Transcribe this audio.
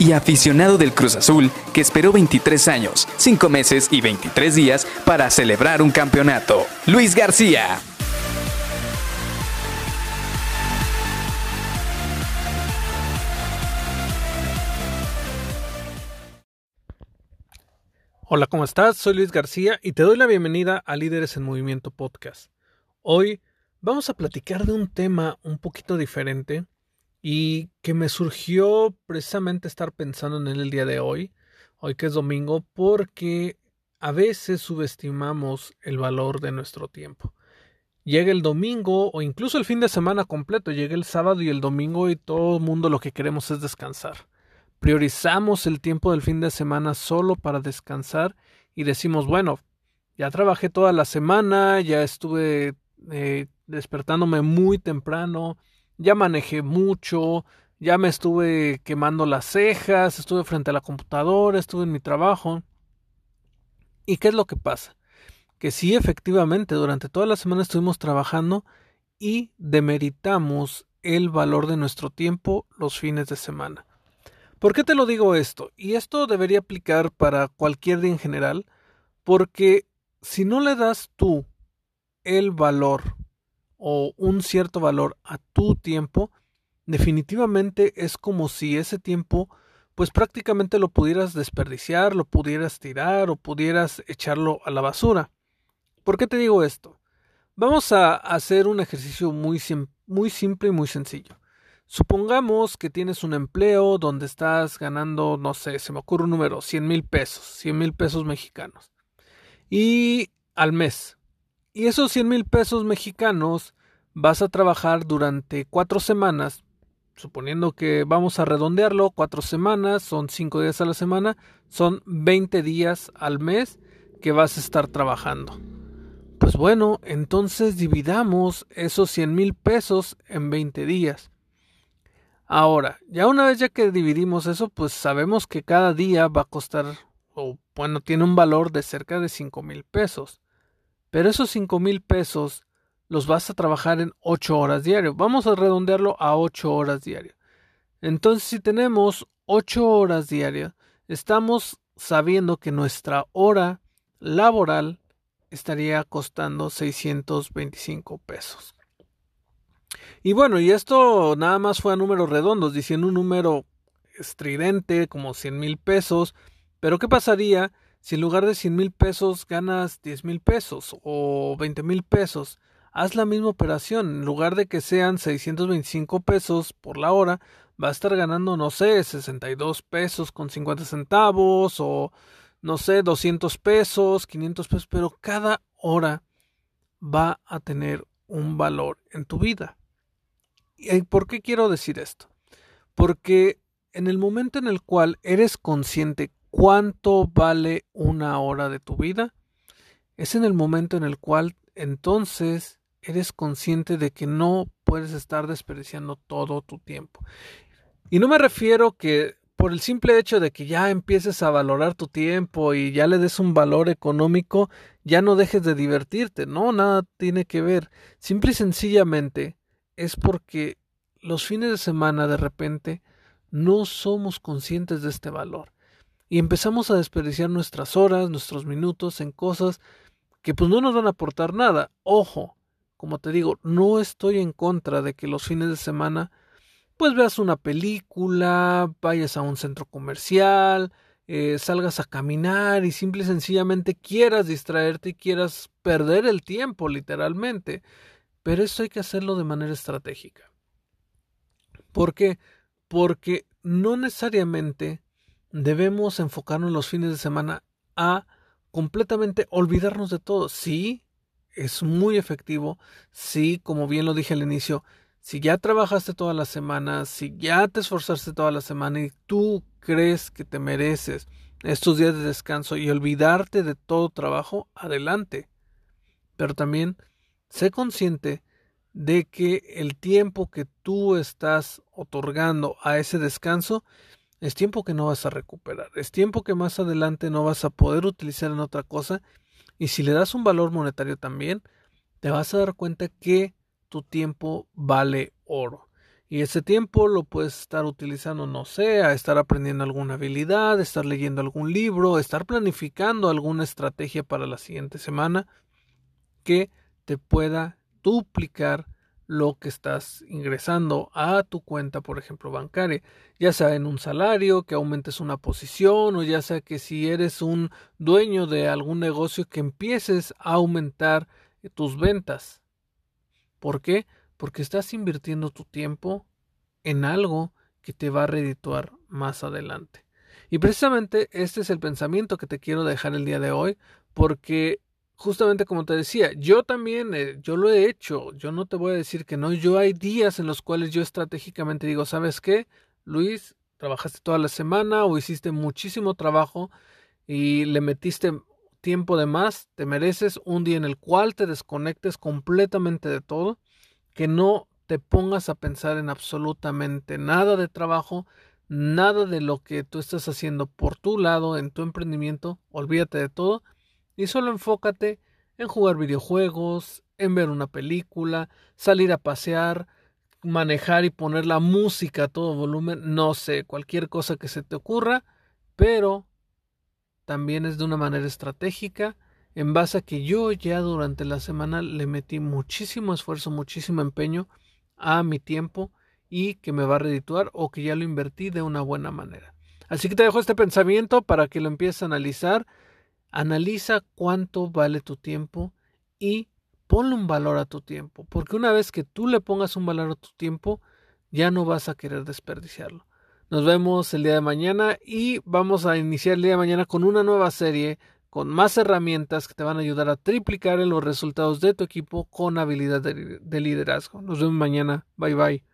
y aficionado del Cruz Azul que esperó 23 años, 5 meses y 23 días para celebrar un campeonato. Luis García. Hola, ¿cómo estás? Soy Luis García y te doy la bienvenida a Líderes en Movimiento Podcast. Hoy vamos a platicar de un tema un poquito diferente y que me surgió precisamente estar pensando en él el día de hoy, hoy que es domingo, porque a veces subestimamos el valor de nuestro tiempo. Llega el domingo o incluso el fin de semana completo, llega el sábado y el domingo y todo el mundo lo que queremos es descansar. Priorizamos el tiempo del fin de semana solo para descansar y decimos, bueno, ya trabajé toda la semana, ya estuve eh, despertándome muy temprano, ya manejé mucho, ya me estuve quemando las cejas, estuve frente a la computadora, estuve en mi trabajo. ¿Y qué es lo que pasa? Que sí, efectivamente, durante toda la semana estuvimos trabajando y demeritamos el valor de nuestro tiempo los fines de semana. ¿Por qué te lo digo esto? Y esto debería aplicar para cualquier día en general, porque si no le das tú el valor o un cierto valor a tu tiempo, definitivamente es como si ese tiempo pues prácticamente lo pudieras desperdiciar, lo pudieras tirar o pudieras echarlo a la basura. ¿Por qué te digo esto? Vamos a hacer un ejercicio muy, muy simple y muy sencillo. Supongamos que tienes un empleo donde estás ganando, no sé, se me ocurre un número, 100 mil pesos, 100 mil pesos mexicanos. Y al mes, y esos 100 mil pesos mexicanos vas a trabajar durante cuatro semanas, suponiendo que vamos a redondearlo, cuatro semanas, son cinco días a la semana, son 20 días al mes que vas a estar trabajando. Pues bueno, entonces dividamos esos 100 mil pesos en 20 días. Ahora, ya una vez ya que dividimos eso, pues sabemos que cada día va a costar, o bueno, tiene un valor de cerca de 5 mil pesos. Pero esos cinco mil pesos los vas a trabajar en ocho horas diario. Vamos a redondearlo a ocho horas diario. Entonces, si tenemos ocho horas diarias, estamos sabiendo que nuestra hora laboral estaría costando 625 pesos. Y bueno, y esto nada más fue a números redondos, diciendo un número estridente como 100 mil pesos. Pero ¿qué pasaría si en lugar de 100 mil pesos ganas 10 mil pesos o 20 mil pesos, haz la misma operación. En lugar de que sean 625 pesos por la hora, va a estar ganando, no sé, 62 pesos con 50 centavos o, no sé, 200 pesos, 500 pesos, pero cada hora va a tener un valor en tu vida. ¿Y por qué quiero decir esto? Porque en el momento en el cual eres consciente cuánto vale una hora de tu vida, es en el momento en el cual entonces eres consciente de que no puedes estar desperdiciando todo tu tiempo. Y no me refiero que por el simple hecho de que ya empieces a valorar tu tiempo y ya le des un valor económico, ya no dejes de divertirte. No, nada tiene que ver. Simple y sencillamente es porque los fines de semana de repente no somos conscientes de este valor y empezamos a desperdiciar nuestras horas, nuestros minutos en cosas que pues no nos van a aportar nada. Ojo, como te digo, no estoy en contra de que los fines de semana pues veas una película, vayas a un centro comercial, eh, salgas a caminar y simple y sencillamente quieras distraerte y quieras perder el tiempo literalmente. Pero eso hay que hacerlo de manera estratégica. ¿Por qué? Porque no necesariamente debemos enfocarnos los fines de semana a completamente olvidarnos de todo. Sí, es muy efectivo. Sí, como bien lo dije al inicio, si ya trabajaste toda la semana, si ya te esforzaste toda la semana y tú crees que te mereces estos días de descanso y olvidarte de todo trabajo, adelante. pero también sé consciente de que el tiempo que tú estás otorgando a ese descanso es tiempo que no vas a recuperar, es tiempo que más adelante no vas a poder utilizar en otra cosa y si le das un valor monetario también, te vas a dar cuenta que tu tiempo vale oro. Y ese tiempo lo puedes estar utilizando, no sé, a estar aprendiendo alguna habilidad, estar leyendo algún libro, estar planificando alguna estrategia para la siguiente semana que te pueda duplicar lo que estás ingresando a tu cuenta, por ejemplo, bancaria, ya sea en un salario, que aumentes una posición, o ya sea que si eres un dueño de algún negocio, que empieces a aumentar tus ventas. ¿Por qué? Porque estás invirtiendo tu tiempo en algo que te va a redituar más adelante. Y precisamente este es el pensamiento que te quiero dejar el día de hoy, porque justamente como te decía, yo también, eh, yo lo he hecho, yo no te voy a decir que no, yo hay días en los cuales yo estratégicamente digo, ¿sabes qué? Luis, trabajaste toda la semana o hiciste muchísimo trabajo y le metiste tiempo de más, te mereces un día en el cual te desconectes completamente de todo, que no te pongas a pensar en absolutamente nada de trabajo, nada de lo que tú estás haciendo por tu lado en tu emprendimiento, olvídate de todo y solo enfócate en jugar videojuegos, en ver una película, salir a pasear, manejar y poner la música a todo volumen, no sé, cualquier cosa que se te ocurra, pero también es de una manera estratégica en base a que yo ya durante la semana le metí muchísimo esfuerzo, muchísimo empeño a mi tiempo y que me va a redituar o que ya lo invertí de una buena manera. Así que te dejo este pensamiento para que lo empieces a analizar Analiza cuánto vale tu tiempo y ponle un valor a tu tiempo, porque una vez que tú le pongas un valor a tu tiempo, ya no vas a querer desperdiciarlo. Nos vemos el día de mañana y vamos a iniciar el día de mañana con una nueva serie con más herramientas que te van a ayudar a triplicar los resultados de tu equipo con habilidad de, liderazgo. Nos vemos mañana. Bye bye.